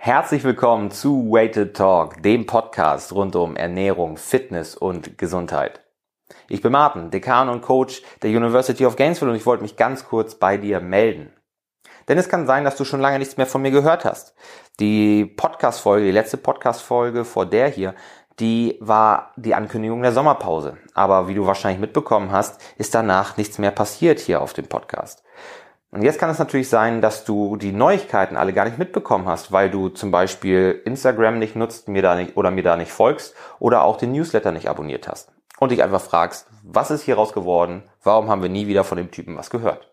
Herzlich willkommen zu Weighted Talk, dem Podcast rund um Ernährung, Fitness und Gesundheit. Ich bin Martin, Dekan und Coach der University of Gainesville und ich wollte mich ganz kurz bei dir melden. Denn es kann sein, dass du schon lange nichts mehr von mir gehört hast. Die Podcast-Folge, die letzte Podcast-Folge vor der hier, die war die Ankündigung der Sommerpause. Aber wie du wahrscheinlich mitbekommen hast, ist danach nichts mehr passiert hier auf dem Podcast. Und jetzt kann es natürlich sein, dass du die Neuigkeiten alle gar nicht mitbekommen hast, weil du zum Beispiel Instagram nicht nutzt, mir da nicht oder mir da nicht folgst oder auch den Newsletter nicht abonniert hast. Und dich einfach fragst, was ist hieraus geworden? Warum haben wir nie wieder von dem Typen was gehört?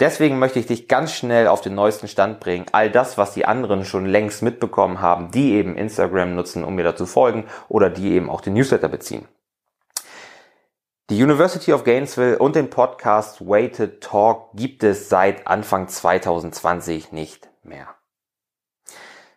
Deswegen möchte ich dich ganz schnell auf den neuesten Stand bringen. All das, was die anderen schon längst mitbekommen haben, die eben Instagram nutzen, um mir dazu folgen oder die eben auch den Newsletter beziehen. Die University of Gainesville und den Podcast Weighted Talk gibt es seit Anfang 2020 nicht mehr.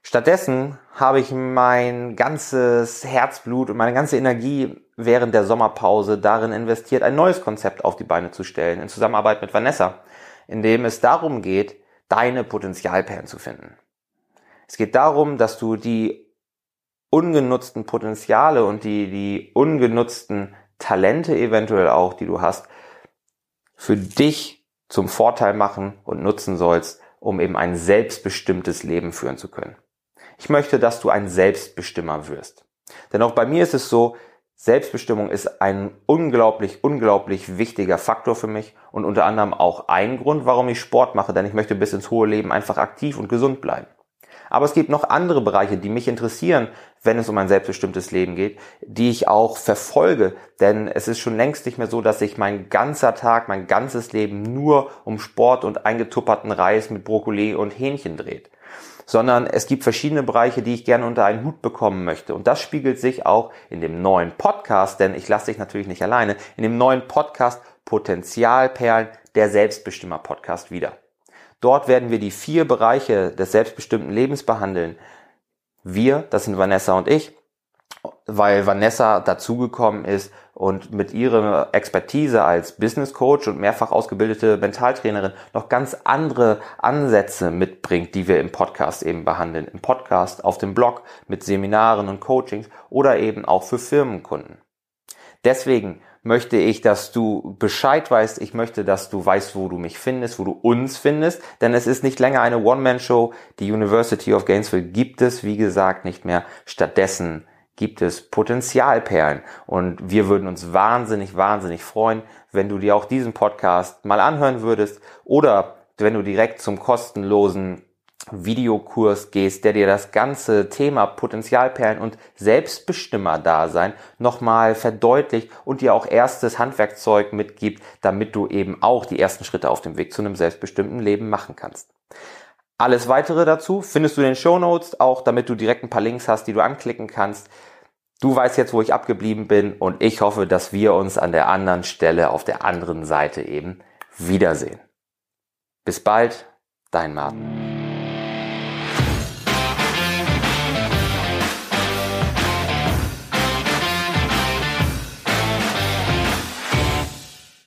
Stattdessen habe ich mein ganzes Herzblut und meine ganze Energie während der Sommerpause darin investiert, ein neues Konzept auf die Beine zu stellen, in Zusammenarbeit mit Vanessa in dem es darum geht, deine Potenzialperlen zu finden. Es geht darum, dass du die ungenutzten Potenziale und die, die ungenutzten Talente eventuell auch, die du hast, für dich zum Vorteil machen und nutzen sollst, um eben ein selbstbestimmtes Leben führen zu können. Ich möchte, dass du ein Selbstbestimmer wirst. Denn auch bei mir ist es so, Selbstbestimmung ist ein unglaublich, unglaublich wichtiger Faktor für mich und unter anderem auch ein Grund, warum ich Sport mache, denn ich möchte bis ins hohe Leben einfach aktiv und gesund bleiben. Aber es gibt noch andere Bereiche, die mich interessieren, wenn es um ein selbstbestimmtes Leben geht, die ich auch verfolge, denn es ist schon längst nicht mehr so, dass sich mein ganzer Tag, mein ganzes Leben nur um Sport und eingetupperten Reis mit Brokkoli und Hähnchen dreht sondern es gibt verschiedene Bereiche, die ich gerne unter einen Hut bekommen möchte. Und das spiegelt sich auch in dem neuen Podcast, denn ich lasse dich natürlich nicht alleine, in dem neuen Podcast Potenzialperlen, der Selbstbestimmer Podcast wieder. Dort werden wir die vier Bereiche des selbstbestimmten Lebens behandeln. Wir, das sind Vanessa und ich, weil Vanessa dazugekommen ist und mit ihrer Expertise als Business Coach und mehrfach ausgebildete Mentaltrainerin noch ganz andere Ansätze mitbringt, die wir im Podcast eben behandeln. Im Podcast, auf dem Blog, mit Seminaren und Coachings oder eben auch für Firmenkunden. Deswegen möchte ich, dass du Bescheid weißt. Ich möchte, dass du weißt, wo du mich findest, wo du uns findest. Denn es ist nicht länger eine One-Man-Show. Die University of Gainesville gibt es, wie gesagt, nicht mehr. Stattdessen gibt es Potenzialperlen. Und wir würden uns wahnsinnig, wahnsinnig freuen, wenn du dir auch diesen Podcast mal anhören würdest oder wenn du direkt zum kostenlosen Videokurs gehst, der dir das ganze Thema Potenzialperlen und Selbstbestimmer-Dasein nochmal verdeutlicht und dir auch erstes Handwerkzeug mitgibt, damit du eben auch die ersten Schritte auf dem Weg zu einem selbstbestimmten Leben machen kannst. Alles weitere dazu findest du in den Show Notes, auch damit du direkt ein paar Links hast, die du anklicken kannst. Du weißt jetzt, wo ich abgeblieben bin und ich hoffe, dass wir uns an der anderen Stelle auf der anderen Seite eben wiedersehen. Bis bald, dein Martin.